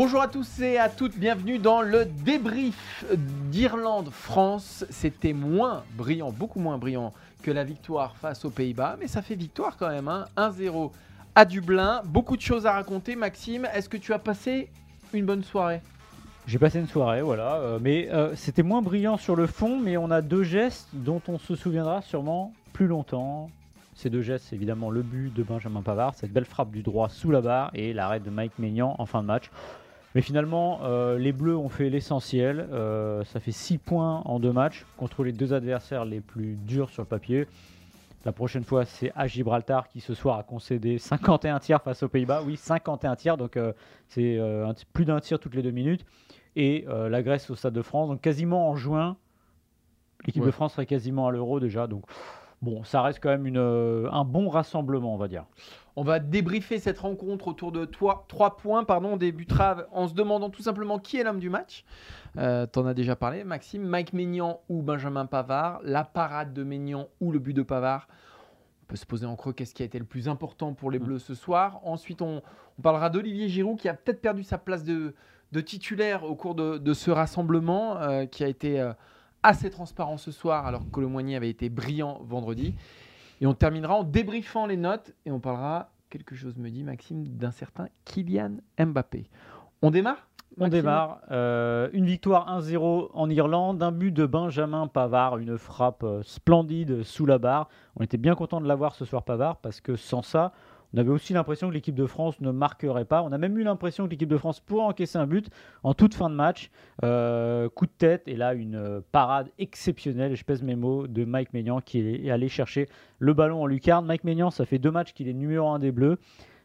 Bonjour à tous et à toutes, bienvenue dans le débrief d'Irlande-France. C'était moins brillant, beaucoup moins brillant que la victoire face aux Pays-Bas, mais ça fait victoire quand même, hein 1-0 à Dublin. Beaucoup de choses à raconter, Maxime. Est-ce que tu as passé une bonne soirée? J'ai passé une soirée, voilà, euh, mais euh, c'était moins brillant sur le fond, mais on a deux gestes dont on se souviendra sûrement plus longtemps. Ces deux gestes, évidemment le but de Benjamin Pavard, cette belle frappe du droit sous la barre et l'arrêt de Mike Maignan en fin de match. Mais finalement, euh, les Bleus ont fait l'essentiel. Euh, ça fait 6 points en deux matchs contre les deux adversaires les plus durs sur le papier. La prochaine fois, c'est à Gibraltar qui ce soir a concédé 51 tirs face aux Pays-Bas. Oui, 51 tirs, donc euh, c'est plus d'un tir toutes les deux minutes. Et la Grèce au Stade de France, donc quasiment en juin. L'équipe Ouais. de France serait quasiment à l'Euro déjà. Donc bon, ça reste quand même une, euh, un bon rassemblement, on va dire. On va débriefer cette rencontre autour de toi, trois points. Pardon, on débutera en se demandant tout simplement qui est l'homme du match. Euh, T'en as déjà parlé, Maxime. Mike Maignan ou Benjamin Pavard. La parade de Maignan ou le but de Pavard. On peut se poser en creux qu'est-ce qui a été le plus important pour les Mm. Bleus ce soir. Ensuite, on, on parlera d'Olivier Giroud qui a peut-être perdu sa place de, de titulaire au cours de, de ce rassemblement euh, qui a été euh, assez transparent ce soir alors que Colomboigny avait été brillant vendredi. Et on terminera en débriefant les notes et on parlera, quelque chose me dit Maxime, d'un certain Kylian Mbappé. On démarre On démarre. Euh, une victoire 1-0 en Irlande, un but de Benjamin Pavard, une frappe euh, splendide sous la barre. On était bien content de l'avoir ce soir Pavard parce que sans ça, on avait aussi l'impression que l'équipe de France ne marquerait pas. On a même eu l'impression que l'équipe de France pourrait encaisser un but en toute fin de match. Euh, coup de tête et là une euh, parade exceptionnelle, je pèse mes mots, de Mike Maignan qui est allé chercher le ballon en lucarne. Mike Maignan, ça fait deux matchs qu'il est numéro un des Bleus.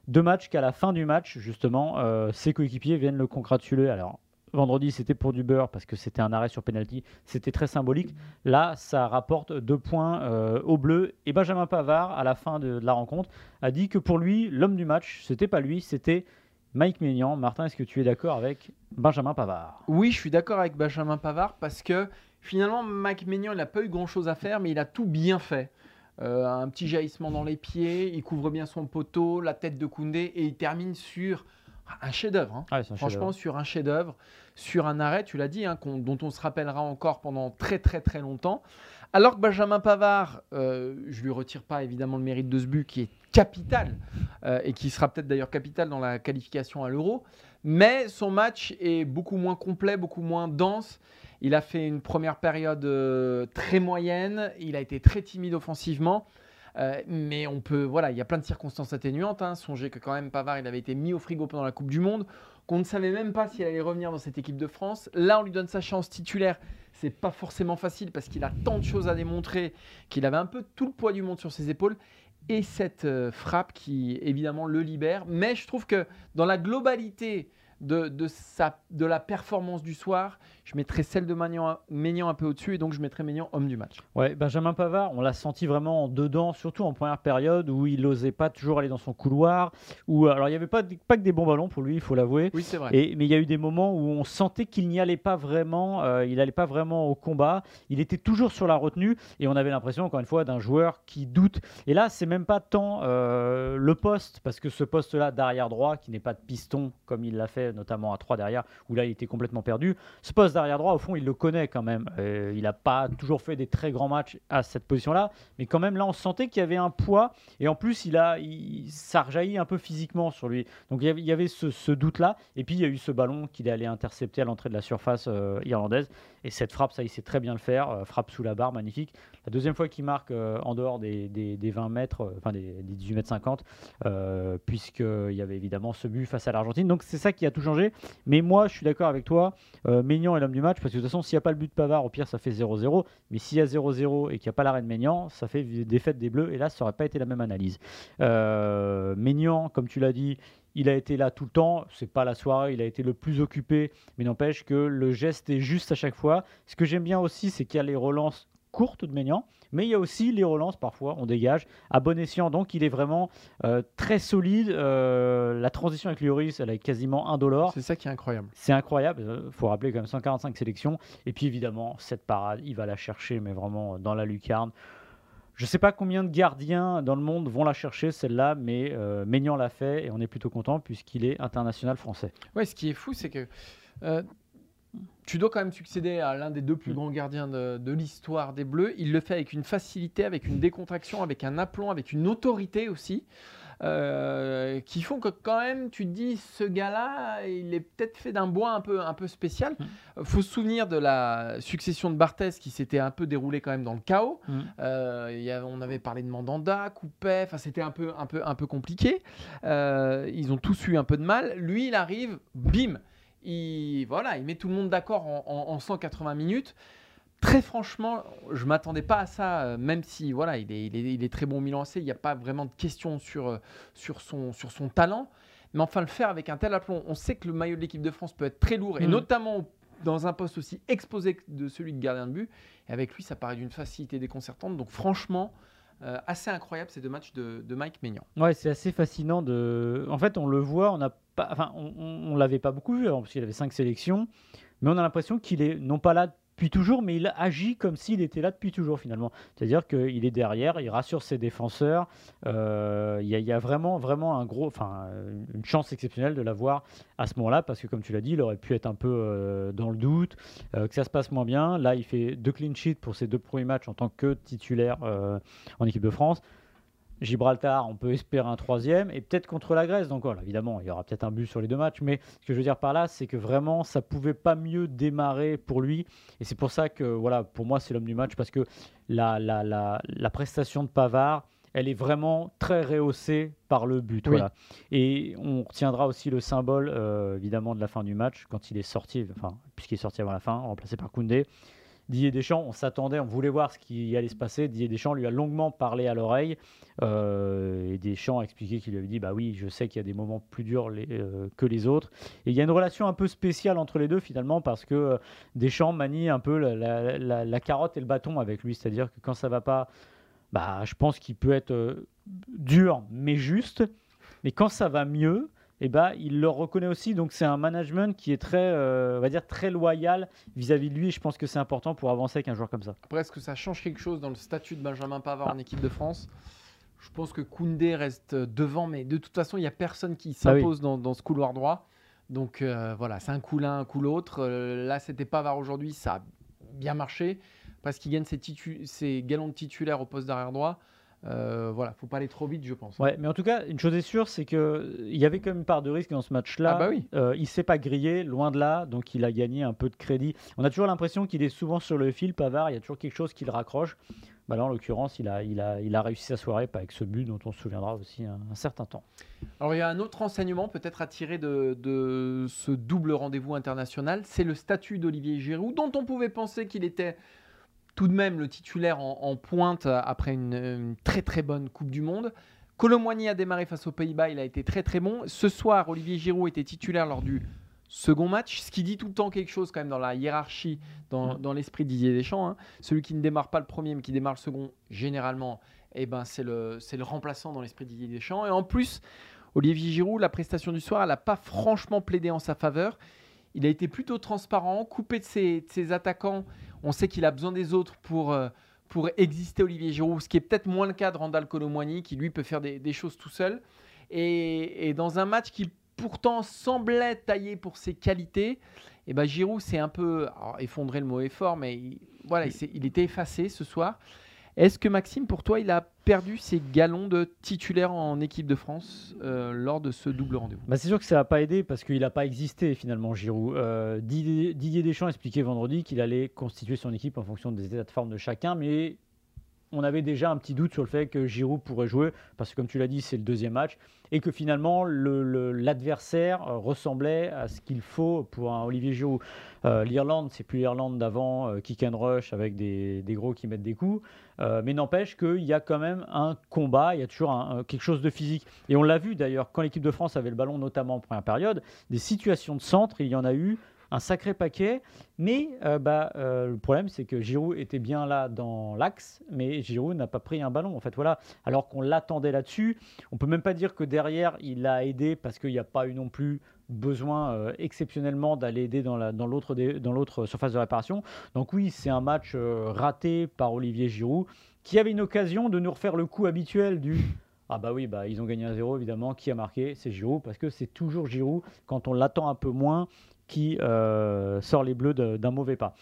Deux matchs qu'à la fin du match, justement, euh, ses coéquipiers viennent le congratuler. Alors, vendredi, c'était pour du beurre parce que c'était un arrêt sur penalty. C'était très symbolique. Là, ça rapporte deux points euh, au bleu. Et Benjamin Pavard, à la fin de, la rencontre, a dit que pour lui, l'homme du match, c'était pas lui, c'était Mike Maignan. Martin, est-ce que tu es d'accord avec Benjamin Pavard? Oui, je suis d'accord avec Benjamin Pavard parce que finalement, Mike Maignan, il n'a pas eu grand-chose à faire, mais il a tout bien fait. Euh, un petit jaillissement dans les pieds, il couvre bien son poteau, la tête de Koundé et il termine sur un chef-d'œuvre. hein. Ah, Franchement, sur un chef-d'œuvre, sur un arrêt, tu l'as dit, hein, dont on se rappellera encore pendant très très très longtemps. Alors que Benjamin Pavard, euh, je lui retire pas évidemment le mérite de ce but qui est capital euh, et qui sera peut-être d'ailleurs capital dans la qualification à l'Euro, mais son match est beaucoup moins complet, beaucoup moins dense. Il a fait une première période euh, très moyenne, il a été très timide offensivement. Euh, mais on peut, voilà, il y a plein de circonstances atténuantes. Hein. Songez que quand même Pavard, il avait été mis au frigo pendant la Coupe du Monde, qu'on ne savait même pas s'il allait revenir dans cette équipe de France. Là, on lui donne sa chance titulaire. C'est pas forcément facile parce qu'il a tant de choses à démontrer qu'il avait un peu tout le poids du monde sur ses épaules. Et cette euh, frappe qui évidemment le libère. Mais je trouve que dans la globalité de, de, sa, de la performance du soir, je mettrais celle de Maignan, Maignan un peu au-dessus et donc je mettrais Maignan homme du match. Ouais, Benjamin Pavard, on l'a senti vraiment dedans, surtout en première période où il n'osait pas toujours aller dans son couloir. Où, alors, il n'y avait pas, pas que des bons ballons pour lui, il faut l'avouer. Oui, c'est vrai. Et, mais il y a eu des moments où on sentait qu'il n'y allait pas vraiment, euh, il n'allait pas vraiment au combat. Il était toujours sur la retenue et on avait l'impression, encore une fois, d'un joueur qui doute. Et là, c'est même pas tant euh, le poste, parce que ce poste-là d'arrière droit, qui n'est pas de piston comme il l'a fait notamment à 3 derrière, où là il était complètement perdu, ce poste d'arrière droit, au fond, il le connaît quand même. Euh, il n'a pas toujours fait des très grands matchs à cette position-là, mais quand même là, on sentait qu'il y avait un poids et en plus, il a, ça rejaillit un peu physiquement sur lui. Donc il y avait, ce doute-là. Et puis il y a eu ce ballon qu'il est allé intercepter à l'entrée de la surface euh, irlandaise. Et cette frappe, ça, il sait très bien le faire. euh, frappe sous la barre, magnifique. La deuxième fois qu'il marque euh, en dehors des, des- des 20 mètres, euh, enfin des, des 18 mètres 50, euh, puisqu'il y avait évidemment ce but face à l'Argentine. Donc c'est ça qui a tout changé. Mais moi, je suis d'accord avec toi. Maignan est l'homme du match, parce que de toute façon, s'il n'y a pas le but de Pavard, au pire, ça fait 0-0. Mais s'il y a 0-0 et qu'il n'y a pas l'arrêt de Maignan, ça fait défaite des Bleus. Et là, ça n'aurait pas été la même analyse. Maignan, comme tu l'as dit, il a été là tout le temps. C'est pas la soirée, il a été le plus occupé. Mais n'empêche que le geste est juste à chaque fois. Ce que j'aime bien aussi, c'est qu'il y a les relances courtes de Maignan, mais il y a aussi les relances parfois, on dégage à bon escient. Donc il est vraiment euh, très solide. Euh, la transition avec Lloris, elle est quasiment indolore. C'est ça qui est incroyable. C'est incroyable. Il faut rappeler quand même 145 sélections. Et puis évidemment, cette parade, il va la chercher, mais vraiment dans la lucarne. Je ne sais pas combien de gardiens dans le monde vont la chercher, celle-là, mais euh, Maignan l'a fait et on est plutôt content puisqu'il est international français. Ouais, ce qui est fou, c'est que euh, tu dois quand même succéder à l'un des deux plus Mm. grands gardiens de, de l'histoire des Bleus. Il le fait avec une facilité, avec une décontraction, avec un aplomb, avec une autorité aussi, euh, qui font que quand même, tu te dis, ce gars-là, il est peut-être fait d'un bois un peu, un peu spécial. Mm. faut se souvenir de la succession de Barthez qui s'était un peu déroulée quand même dans le chaos. Mm. Euh, il y a- on avait parlé de Mandanda, Coupet, enfin c'était un peu, un, peu, un peu compliqué. Euh, ils ont tous eu un peu de mal. Lui, il arrive, bim, il, voilà, il met tout le monde d'accord en, en- en 180 minutes. Très franchement, je m'attendais pas à ça, euh, même si voilà, il est, il est, il est très bon Milan AC, il n'y a pas vraiment de question sur, euh, sur, son, sur son talent. Mais enfin, le faire avec un tel aplomb, on sait que le maillot de l'équipe de France peut être très lourd, et Mm. notamment dans un poste aussi exposé que de celui de gardien de but. Et avec lui, ça paraît d'une facilité déconcertante. Donc franchement, euh, assez incroyable ces deux matchs de, de Mike Maignan. Ouais, c'est assez fascinant de. En fait, on le voit, on n'a pas, enfin, on, on, on l'avait pas beaucoup vu parce qu'il avait cinq sélections, mais on a l'impression qu'il est non pas là depuis toujours, mais il agit comme s'il était là depuis toujours finalement. C'est-à-dire qu'il est derrière, il rassure ses défenseurs. euh, Il y, a- vraiment, vraiment un gros, enfin, une chance exceptionnelle de l'avoir à ce moment-là, parce que comme tu l'as dit, il aurait pu être un peu euh, dans le doute, euh, que ça se passe moins bien. Là, il fait deux clean sheets pour ses deux premiers matchs en tant que titulaire en équipe de France. Gibraltar, on peut espérer un troisième, et peut-être contre la Grèce. Donc voilà, évidemment, il y aura peut-être un but sur les deux matchs, mais ce que je veux dire par là, c'est que vraiment, ça pouvait pas mieux démarrer pour lui, et c'est pour ça que, voilà, pour moi, c'est l'homme du match, parce que la, la, la, la prestation de Pavard, elle est vraiment très rehaussée par le but. Oui. Voilà. Et on retiendra aussi le symbole, euh, évidemment, de la fin du match, quand il est sorti, enfin, puisqu'il est sorti avant la fin, remplacé par Koundé. Didier Deschamps, on s'attendait, on voulait voir ce qui allait se passer. Didier Deschamps lui a longuement parlé à l'oreille. euh, et Deschamps a expliqué qu'il lui avait dit Bah oui, je sais qu'il y a des moments plus durs euh, que les autres. Et il y a une relation un peu spéciale entre les deux finalement, parce que euh, Deschamps manie un peu la- la carotte et le bâton avec lui. C'est-à-dire que quand ça va pas, bah, je pense qu'il peut être euh, dur, mais juste. Mais quand ça va mieux, eh ben, il le reconnaît aussi. Donc c'est un management qui est très, euh, on va dire, très loyal vis-à-vis de lui. Et je pense que c'est important pour avancer avec un joueur comme ça. Après, est-ce que ça change quelque chose dans le statut de Benjamin Pavard Ah. en équipe de France? Je pense que Koundé reste devant, mais de toute façon, il n'y a personne qui Ah oui. s'impose dans, dans ce couloir droit. Donc euh, voilà, c'est un coup l'un, un coup l'autre. Euh, là, c'était Pavard aujourd'hui, ça a bien marché. Parce qu'il gagne ses, ses galons de titulaire au poste d'arrière droit. Euh, voilà, faut pas aller trop vite, je pense. Ouais, mais en tout cas, une chose est sûre, c'est que il y avait quand même une part de risque dans ce match-là. Ah bah oui. Euh, il s'est pas grillé, loin de là, donc il a gagné un peu de crédit. On a toujours l'impression qu'il est souvent sur le fil, Pavard. Il y a toujours quelque chose qui le raccroche. Bah là, en l'occurrence, il a, il, a, il a réussi sa soirée, pas avec ce but dont on se souviendra aussi un, un certain temps. Alors il y a un autre enseignement peut-être à tirer de, de ce double rendez-vous international, c'est le statut d'Olivier Giroud, dont on pouvait penser qu'il était tout de même le titulaire en, en pointe après une, une très très bonne Coupe du Monde. Colomboigny a démarré face aux Pays-Bas, il a été très très bon. Ce soir, Olivier Giroud était titulaire lors du second match, ce qui dit tout le temps quelque chose quand même dans la hiérarchie, dans, dans l'esprit de Didier Deschamps. hein. Celui qui ne démarre pas le premier mais qui démarre le second, généralement, eh ben, c'est le, c'est le remplaçant dans l'esprit de Didier Deschamps. Et en plus, Olivier Giroud, la prestation du soir, elle n'a pas franchement plaidé en sa faveur. Il a été plutôt transparent, coupé de ses, de ses attaquants. On sait qu'il a besoin des autres pour, euh, pour exister, Olivier Giroud, ce qui est peut-être moins le cas de Randall Colomwani, qui lui peut faire des, des choses tout seul. Et, et dans un match qui pourtant semblait taillé pour ses qualités, et ben Giroud s'est un peu alors, effondré, le mot est fort, mais il, voilà, il, il était effacé ce soir. Est-ce que Maxime, pour toi, il a perdu ses galons de titulaire en équipe de France euh, lors de ce double rendez-vous? Bah, C'est sûr que ça n'a pas aidé parce qu'il n'a pas existé finalement Giroud. Euh, Didier, Didier Deschamps expliquait vendredi qu'il allait constituer son équipe en fonction des états de forme de chacun, mais on avait déjà un petit doute sur le fait que Giroud pourrait jouer, parce que comme tu l'as dit, c'est le deuxième match, et que finalement l'adversaire euh, ressemblait à ce qu'il faut pour un Olivier Giroud. Euh, L'Irlande, c'est plus l'Irlande d'avant, euh, kick and rush avec des, gros qui mettent des coups, mais n'empêche qu'il y a quand même un combat, il y a toujours quelque chose de physique. Et on l'a vu d'ailleurs, quand l'équipe de France avait le ballon, notamment en première période, des situations de centre, il y en a eu un sacré paquet. Mais euh, bah, euh, le problème, c'est que Giroud était bien là dans l'axe, mais Giroud n'a pas pris un ballon. En fait, voilà. Alors qu'on l'attendait là-dessus, on peut même pas dire que derrière il a aidé parce qu'il n'y a pas eu non plus besoin euh, exceptionnellement d'aller aider dans l'autre surface de réparation. Donc oui, c'est un match raté par Olivier Giroud qui avait une occasion de nous refaire le coup habituel du ah bah oui, bah ils ont gagné un 0 évidemment. Qui a marqué? C'est Giroud parce que c'est toujours Giroud quand on l'attend un peu moins qui euh, sort les Bleus d'un mauvais pas.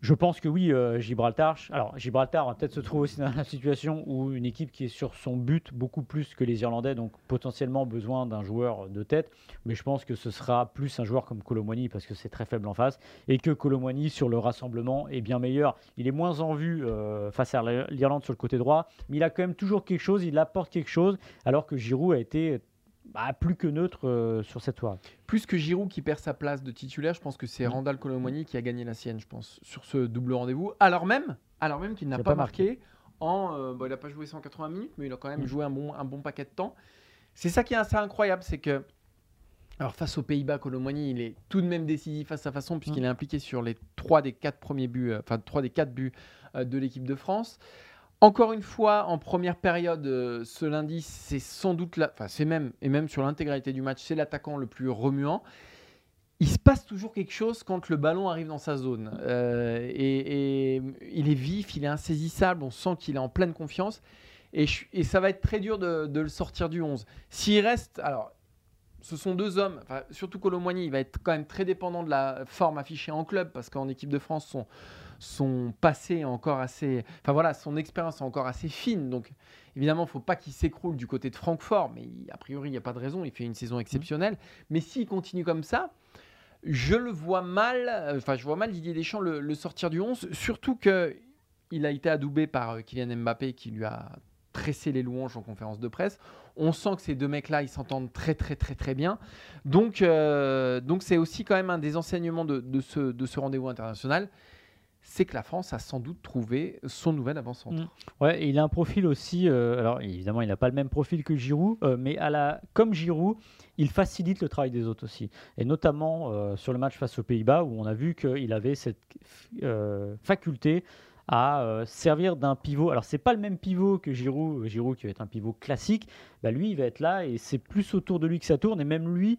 Je pense que oui, euh, Gibraltar. Alors, Gibraltar va peut-être se trouver aussi dans la situation où une équipe qui est sur son but beaucoup plus que les Irlandais, donc potentiellement besoin d'un joueur de tête. Mais je pense que ce sera plus un joueur comme Colomwani parce que c'est très faible en face et que Colomwani sur le rassemblement est bien meilleur. Il est moins en vue euh, face à l'Irlande sur le côté droit, mais il a quand même toujours quelque chose, il apporte quelque chose, alors que Giroud a été bah, plus que neutre euh, sur cette soirée. Plus que Giroud qui perd sa place de titulaire, je pense que c'est mm. Randall Colomwani qui a gagné la sienne, je pense, sur ce double rendez-vous. Alors même, alors même qu'il n'a pas, marqué, en, euh, il n'a pas joué 180 minutes, mais il a quand même mm. joué un bon, un bon paquet de temps. C'est ça qui est assez incroyable, c'est que alors face aux Pays-Bas, Colomwani, il est tout de même décisif à sa façon puisqu'il mm. est impliqué sur les trois des quatre premiers buts, euh, enfin trois des quatre buts de l'équipe de France. Encore une fois, en première période, euh, ce lundi, c'est sans doute, la, enfin c'est même, et même sur l'intégralité du match, c'est l'attaquant le plus remuant. Il se passe toujours quelque chose quand le ballon arrive dans sa zone. Euh, et, il est vif, il est insaisissable, on sent qu'il est en pleine confiance. Et, ça va être très dur de, le sortir du 11. S'il reste, alors, ce sont deux hommes, surtout Colomboigny, il va être quand même très dépendant de la forme affichée en club, parce qu'en équipe de France, son, son passé encore assez. Enfin voilà, son expérience est encore assez fine. Donc évidemment, il ne faut pas qu'il s'écroule du côté de Francfort, mais a priori, il n'y a pas de raison. Il fait une saison exceptionnelle. Mais s'il continue comme ça, je le vois mal. Enfin, je vois mal Didier Deschamps le, sortir du 11, surtout que. Il a été adoubé par euh, Kylian Mbappé qui lui a tressé les louanges en conférence de presse. On sent que ces deux mecs-là, ils s'entendent très très très très bien. Donc euh, donc c'est aussi quand même un des enseignements de, de ce, de ce rendez-vous international c'est que la France a sans doute trouvé son nouvel avant-centre. Mm. Ouais, il a un profil aussi. Euh, alors évidemment, il n'a pas le même profil que Giroud, euh, mais comme Giroud, il facilite le travail des autres aussi. Et notamment euh, sur le match face aux Pays-Bas, où on a vu qu'il avait cette faculté à servir d'un pivot. Alors c'est pas le même pivot que Giroud, Giroud qui va être un pivot classique. Bah, lui, il va être là et c'est plus autour de lui que ça tourne. Et même lui,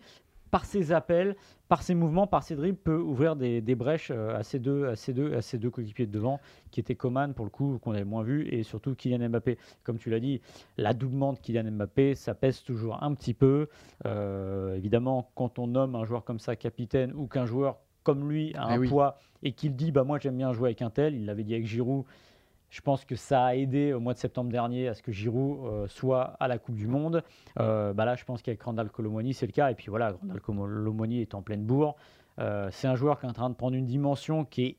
par ses appels, par ses mouvements, par ses dribbles, peut ouvrir des, brèches euh, à ces deux, à ces deux, à ces deux coéquipiers de devant, qui étaient Coman pour le coup, qu'on avait moins vu, et surtout Kylian Mbappé. Comme tu l'as dit, l'adoubement de Kylian Mbappé, ça pèse toujours un petit peu. Euh, évidemment, quand on nomme un joueur comme ça capitaine ou qu'un joueur comme lui a eh un poids et qu'il dit bah moi j'aime bien jouer avec un tel, il l'avait dit avec Giroud je pense que ça a aidé au mois de septembre dernier à ce que Giroud euh, soit à la Coupe du Monde. Euh, bah là, je pense qu'avec Randall Colomoni, c'est le cas. Et puis voilà, Randall Colomoni est en pleine bourre. Euh, c'est un joueur qui est en train de prendre une dimension qui est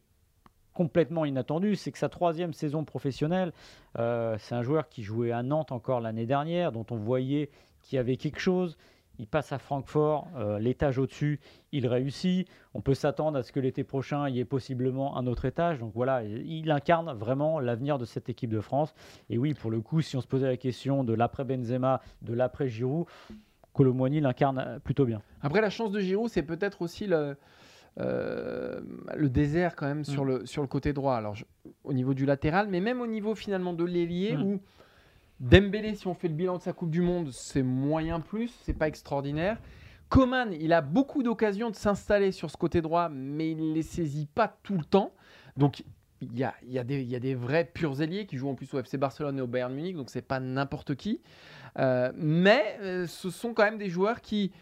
complètement inattendue. C'est que sa troisième saison professionnelle, c'est un joueur qui jouait à Nantes encore l'année dernière, dont on voyait qu'il y avait quelque chose il passe à Francfort, euh, l'étage au-dessus, il réussit. On peut s'attendre à ce que l'été prochain, il y ait possiblement un autre étage. Donc voilà, il incarne vraiment l'avenir de cette équipe de France. Et oui, pour le coup, si on se posait la question de l'après Benzema, de l'après Giroud, Colomboigny l'incarne plutôt bien. Après, la chance de Giroud, c'est peut-être aussi le, euh, le désert quand même sur, mm. le, sur le côté droit. Alors, au niveau du latéral, mais même au niveau finalement de l'ailier mm. où Dembélé, si on fait le bilan de sa Coupe du Monde, c'est moyen plus, c'est pas extraordinaire. Coman, il a beaucoup d'occasions de s'installer sur ce côté droit, mais il ne les saisit pas tout le temps. Donc il y a, des vrais purs ailiers qui jouent en plus au FC Barcelone et au Bayern Munich, donc c'est pas n'importe qui. Euh, mais euh, ce sont quand même des joueurs qui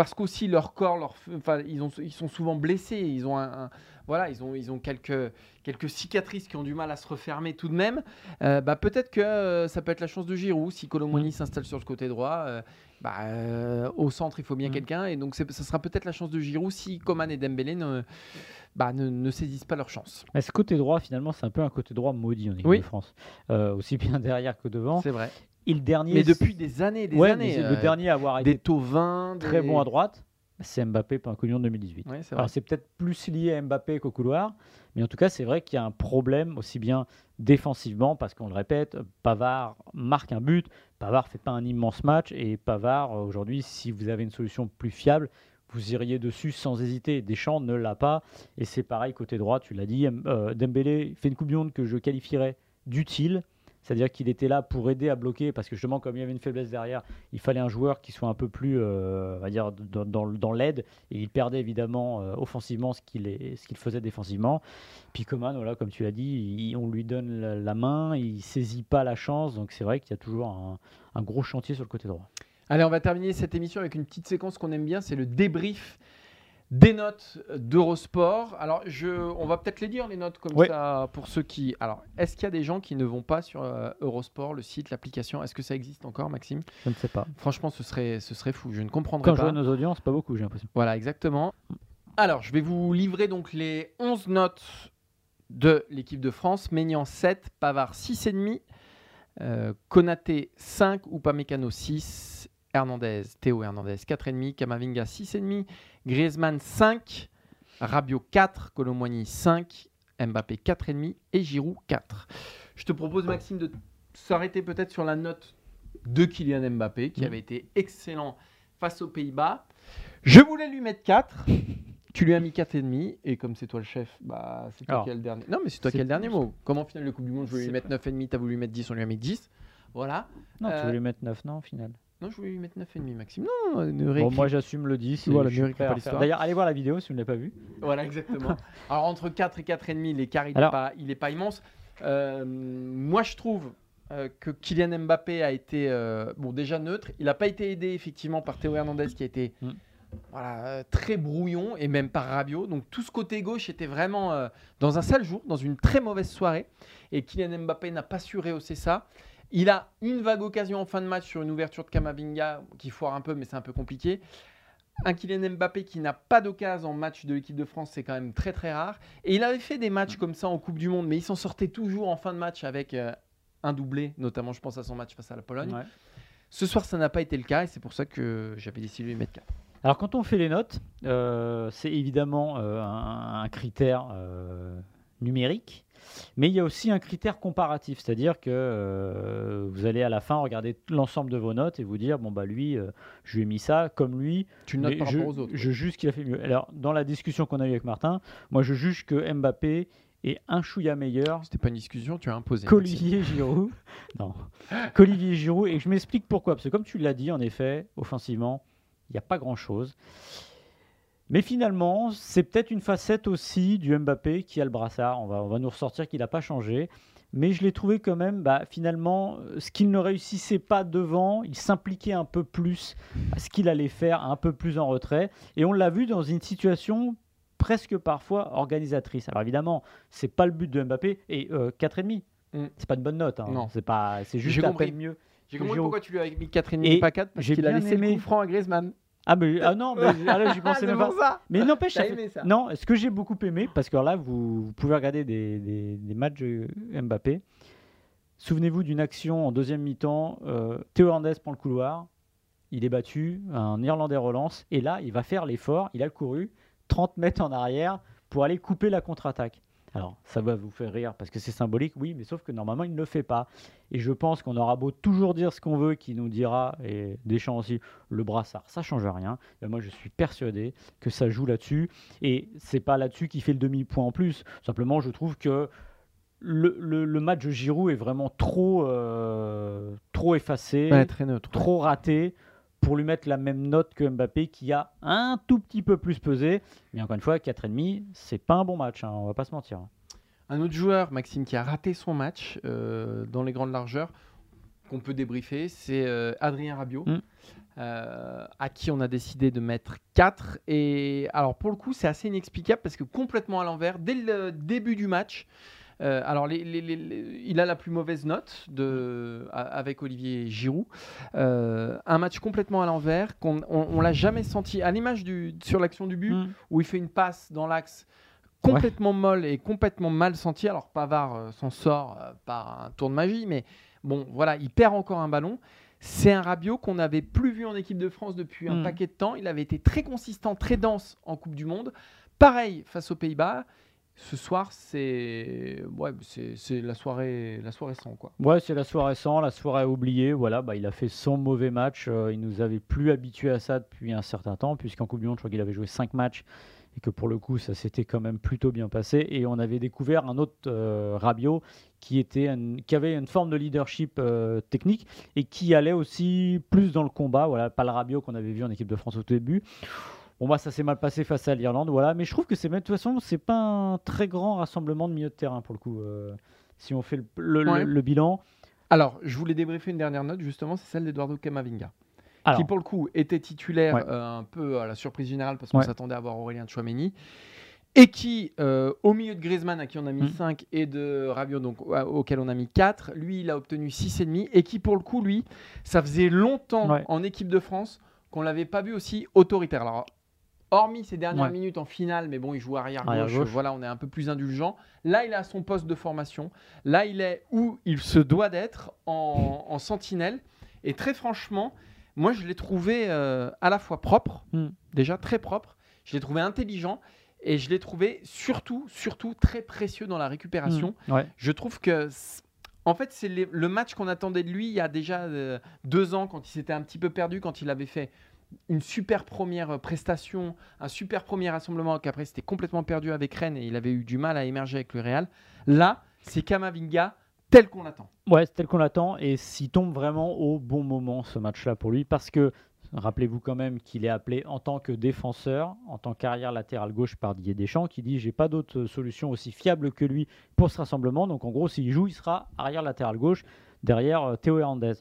parce qu'aussi leur corps, leur, enfin, ils, ont, ils sont souvent blessés. Ils ont, un, un- voilà, ils ont, ils ont quelques, quelques cicatrices qui ont du mal à se refermer tout de même. Euh, bah, peut-être que euh, ça peut être la chance de Giroud si Colomoni s'installe sur le côté droit. euh, bah, au centre, il faut bien Mm. quelqu'un. Et donc, ça sera peut-être la chance de Giroud si Coman et Dembélé ne, bah, ne, ne saisissent pas leur chance. Mais ce côté droit, finalement, c'est un peu un côté droit maudit en équipe Oui. de France. Aussi bien derrière que devant? C'est vrai. Et le dernier. Mais depuis des années des Ouais, années. mais euh, le dernier à avoir été des taux 20. très bon à droite, c'est Mbappé Pincoglion 2018. Ouais, c'est vrai. Alors c'est peut-être plus lié à Mbappé qu'au couloir, mais en tout cas c'est vrai qu'il y a un problème aussi bien défensivement parce qu'on le répète, Pavard marque un but, Pavard fait pas un immense match et Pavard euh, aujourd'hui si vous avez une solution plus fiable, vous iriez dessus sans hésiter. Deschamps ne l'a pas et c'est pareil côté droit, tu l'as dit, euh, Dembélé fait une Coupe du Monde que je qualifierais d'utile. C'est-à-dire qu'il était là pour aider à bloquer, parce que justement, comme il y avait une faiblesse derrière, il fallait un joueur qui soit un peu plus, euh, on va dire, dans, l'aide. Et il perdait évidemment euh, offensivement ce qu'il faisait défensivement. Puis Coman, voilà, comme tu l'as dit, on lui donne la, la main, il saisit pas la chance. Donc c'est vrai qu'il y a toujours un, un gros chantier sur le côté droit. Allez, on va terminer cette émission avec une petite séquence qu'on aime bien, c'est le débrief des notes d'Eurosport. Alors, je, on va peut-être les dire, les notes, comme Ouais. ça, pour ceux qui... Alors, est-ce qu'il y a des gens qui ne vont pas sur euh, Eurosport, le site, l'application? Est-ce que ça existe encore, Maxime? Je ne sais pas. Franchement, ce serait, ce serait fou, je ne comprendrais Quand je pas. vois nos audiences, pas beaucoup, j'ai l'impression. Voilà, exactement. Alors, je vais vous livrer donc les 11 notes de l'équipe de France. Maignan 7, Pavard 6,5, euh, Konaté 5, Upamecano 6, Hernandez, Théo Hernandez 4,5, Kamavinga 6,5, Griezmann 5, Rabiot 4, Colomboigny 5, Mbappé 4,5 et Giroud 4. Je te propose, Maxime, de s'arrêter peut-être sur la note de Kylian Mbappé, qui Mhm. avait été excellent face aux Pays-Bas. Je voulais lui mettre 4. Tu lui as mis 4,5. Et comme c'est toi le chef, bah, c'est toi Alors, qui as le dernier. Non, mais c'est toi qui as le dernier mot. Comme en finale de Coupe du Monde, je voulais lui mettre 9,5. Tu as voulu lui mettre 10, on lui a mis 10. Voilà. Non, Euh, tu veux lui mettre 9, non, au final? Non, je voulais lui mettre 9,5, Maxime. Non, ne Bon, réécris- moi j'assume le 10. et Voilà, je suis prêt à faire-. D'ailleurs, allez voir la vidéo si vous ne l'avez pas vue. Voilà, exactement. Alors, entre 4 et 4,5, l'écart, il n'est Alors- pas, il est pas immense. Euh, moi, je trouve euh, que Kylian Mbappé a été, euh, bon, déjà neutre. Il n'a pas été aidé, effectivement, par Théo Hernandez, qui a été Mm. voilà, euh, très brouillon, et même par Rabiot. Donc, tout ce côté gauche était vraiment euh, dans un sale jour, dans une très mauvaise soirée. Et Kylian Mbappé n'a pas su rehausser ça. Il a une vague occasion en fin de match sur une ouverture de Kamavinga qui foire un peu, mais c'est un peu compliqué. Un Kylian Mbappé qui n'a pas d'occasion en match de l'équipe de France, c'est quand même très très rare. Et il avait fait des matchs comme ça en Coupe du Monde, mais il s'en sortait toujours en fin de match avec euh, un doublé, notamment je pense à son match face à la Pologne. Ouais. Ce soir, ça n'a pas été le cas et c'est pour ça que j'avais décidé de lui mettre 4. Alors quand on fait les notes, euh, c'est évidemment euh, un, un critère numérique, mais il y a aussi un critère comparatif, c'est-à-dire que euh, vous allez à la fin regarder l'ensemble de vos notes et vous dire bon bah lui, euh, je lui ai mis ça comme lui, Tu notes par je, rapport aux autres. je juge qu'il a fait mieux. Alors dans la discussion qu'on a eue avec Martin, moi je juge que Mbappé est un chouïa meilleur C'était pas une discussion, tu as imposé. Qu'Olivier Giroud. non, qu'Olivier Giroud. Et je m'explique pourquoi. Parce que comme tu l'as dit, en effet, offensivement, il n'y a pas grand-chose. Mais finalement, c'est peut-être une facette aussi du Mbappé qui a le brassard. On va, on va nous ressortir qu'il n'a pas changé. Mais je l'ai trouvé quand même, bah, finalement, ce qu'il ne réussissait pas devant, il s'impliquait un peu plus à ce qu'il allait faire, un peu plus en retrait. Et on l'a vu dans une situation presque parfois organisatrice. Alors évidemment, c'est pas le but de Mbappé. Et euh, 4,5, Mm. c'est pas une bonne note. hein. Non. C'est pas, c'est juste J'ai à compris. peine mieux. J'ai compris pourquoi tu lui as mis 4,5 Et et pas 4 parce qu'il a laissé le aimé- coup franc à Griezmann. Ah, mais, ah non, mais, ah là, j'y pensais même pas. ça. Mais n'empêche, T'as ça fait- aimé ça non, ce que j'ai beaucoup aimé, parce que là, vous, vous pouvez regarder des, des- des matchs Mbappé. Souvenez-vous d'une action en deuxième mi-temps. euh, Théo Hernandez prend le couloir, il est battu, un Irlandais relance, et là, il va faire l'effort. Il a couru 30 mètres en arrière pour aller couper la contre-attaque. Alors, ça va vous faire rire parce que c'est symbolique, oui, mais sauf que normalement, il ne le fait pas. Et je pense qu'on aura beau toujours dire ce qu'on veut, qui nous dira, et Deschamps aussi, le brassard, ça change rien. Moi, je suis persuadé que ça joue là-dessus. Et c'est pas là-dessus qu'il fait le demi-point en plus. Simplement, je trouve que le, le- le match de Giroud est vraiment trop, euh, trop effacé, Ouais, très neutre. trop raté pour lui mettre la même note que Mbappé qui a un tout petit peu plus pesé. Mais encore une fois, 4,5, c'est pas un bon match, hein, on va pas se mentir. Un autre joueur, Maxime, qui a raté son match euh, dans les grandes largeurs, qu'on peut débriefer, c'est euh, Adrien Rabiot. Mm. euh, à qui on a décidé de mettre 4. Et alors pour le coup, c'est assez inexplicable parce que complètement à l'envers, dès le début du match, euh, alors, les- les- les- les- il a la plus mauvaise note de, avec Olivier Giroud. Euh, un match complètement à l'envers, qu'on on, on l'a jamais senti. À l'image du sur l'action du but, Mm. où il fait une passe dans l'axe complètement molle et complètement mal sentie. Alors Pavard euh, s'en sort par un tour de magie, mais bon, voilà, il perd encore un ballon. C'est un Rabiot qu'on n'avait plus vu en équipe de France depuis un Mm. paquet de temps. Il avait été très consistant, très dense en Coupe du Monde. Pareil face aux Pays-Bas. Ce soir, c'est ouais, c'est la soirée, la soirée sans quoi. Ouais, c'est la soirée sans, la soirée oubliée. Voilà, bah, il a fait son mauvais match. Euh, il nous avait plus habitués à ça depuis un certain temps, puisqu'en Coupe du Monde, je crois qu'il avait joué 5 matchs et que pour le coup, ça s'était quand même plutôt bien passé. Et on avait découvert un autre euh, Rabiot qui, était qui avait une forme de leadership euh, technique et qui allait aussi plus dans le combat. Voilà, pas le Rabiot qu'on avait vu en équipe de France au tout début. Bon, bah, ça s'est mal passé face à l'Irlande, voilà. Mais je trouve que c'est, de toute façon, c'est pas un très grand rassemblement de milieu de terrain pour le coup. euh, si on fait le, le- le- Ouais. le bilan. Alors, je voulais débriefer une dernière note, justement, c'est celle d'Eduardo Camavinga. Alors, qui pour le coup était titulaire Ouais. euh, un peu à la surprise générale parce qu'on Ouais. s'attendait à voir Aurélien Chouameni et qui euh, au milieu de Griezmann à qui on a mis Mm. 5 et de Rabiot donc au- auquel on a mis 4 lui il a obtenu 6,5 et qui pour le coup lui ça faisait longtemps en équipe de France qu'on l'avait pas vu aussi autoritaire alors hormis ces dernières Ouais. minutes en finale mais bon il joue arrière Arrière gauche, voilà on est un peu plus indulgent là il est à son poste de formation là il est où il se doit d'être en, en sentinelle et très franchement moi, je l'ai trouvé euh, à la fois propre, Mm. déjà très propre, je l'ai trouvé intelligent et je l'ai trouvé surtout, surtout très précieux dans la récupération. Mm. Ouais. Je trouve que, en fait, c'est le match qu'on attendait de lui il y a déjà euh, deux ans, quand il s'était un petit peu perdu, quand il avait fait une super première euh, prestation, un super premier rassemblement, qu'après c'était complètement perdu avec Rennes et il avait eu du mal à émerger avec le Real. Là, c'est Kamavinga tel qu'on l'attend. Ouais, tel qu'on l'attend et s'il tombe vraiment au bon moment ce match-là pour lui parce que rappelez-vous quand même qu'il est appelé en tant que défenseur, en tant qu'arrière latéral gauche par Didier Deschamps qui dit j'ai pas d'autre solution aussi fiable que lui pour ce rassemblement. Donc en gros, s'il joue, il sera arrière latéral gauche derrière euh, Théo Hernandez.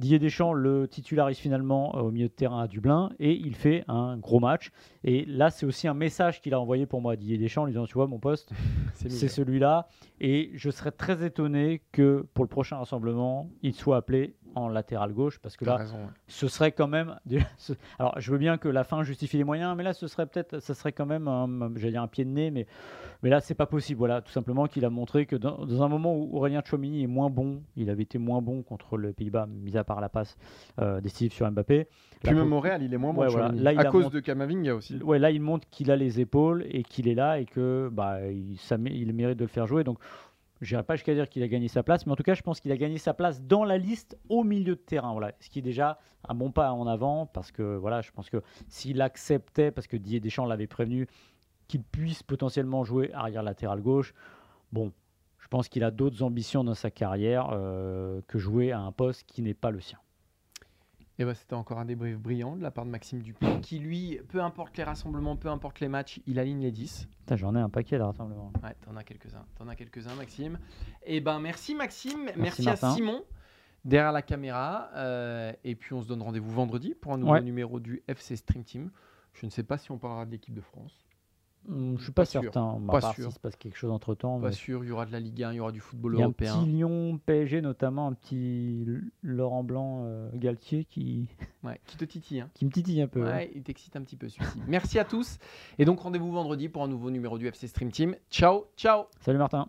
Didier Deschamps le titularise finalement euh, au milieu de terrain à Dublin et il fait un gros match. Et là, c'est aussi un message qu'il a envoyé pour moi à Didier Deschamps en lui disant Tu vois, mon poste, c'est celui-là. Et je serais très étonné que pour le prochain rassemblement, il soit appelé en latéral gauche parce que là, raison, ouais. ce serait quand même. Alors, je veux bien que la fin justifie les moyens, mais là, ce serait peut-être, ça serait quand même, un, j'allais dire un pied de nez, mais, mais là, c'est pas possible. Voilà, tout simplement qu'il a montré que dans, dans un moment où Aurélien Chouamini est moins bon, il avait été moins bon contre le Pays-Bas, mis à part la passe euh, décisive sur Mbappé. Puis même au Real, il est moins bon Ouais, voilà. Là, il à cause montré- de Kamavinga aussi. Ouais, là, il montre qu'il a les épaules et qu'il est là et que bah, il, ça mé- il mérite de le faire jouer. Donc, je n'irai pas jusqu'à dire qu'il a gagné sa place, mais en tout cas, je pense qu'il a gagné sa place dans la liste au milieu de terrain. Voilà. Ce qui est déjà un bon pas en avant parce que voilà, je pense que s'il acceptait, parce que Didier Deschamps l'avait prévenu, qu'il puisse potentiellement jouer arrière latéral gauche, bon, je pense qu'il a d'autres ambitions dans sa carrière euh, que jouer à un poste qui n'est pas le sien. Et bah, c'était encore un débrief brillant de la part de Maxime Dupont, qui lui, peu importe les rassemblements, peu importe les matchs, il aligne les 10. Putain, J'en ai un paquet là, rassemblement. Ouais, t'en as quelques-uns. T'en as quelques-uns, Maxime. Et ben merci Maxime, merci, à Simon derrière la caméra. euh, et puis on se donne rendez-vous vendredi pour un nouveau Ouais. numéro du FC Stream Team. Je ne sais pas si on parlera de l'équipe de France. Hum, Je suis pas, Pas sûr. certain. à Pas part sûr. s'il se passe quelque chose entre temps. Pas sûr, il y aura de la Ligue 1, il y aura du football y a un européen. petit Lyon PSG notamment, un petit Laurent Blanc euh, Galtier qui, Ouais, qui te titille. hein. qui me titille un peu. Ouais, il t'excite un petit peu celui-ci. merci à tous. Et donc rendez-vous vendredi pour un nouveau numéro du FC Stream Team. Ciao, ciao Salut Martin.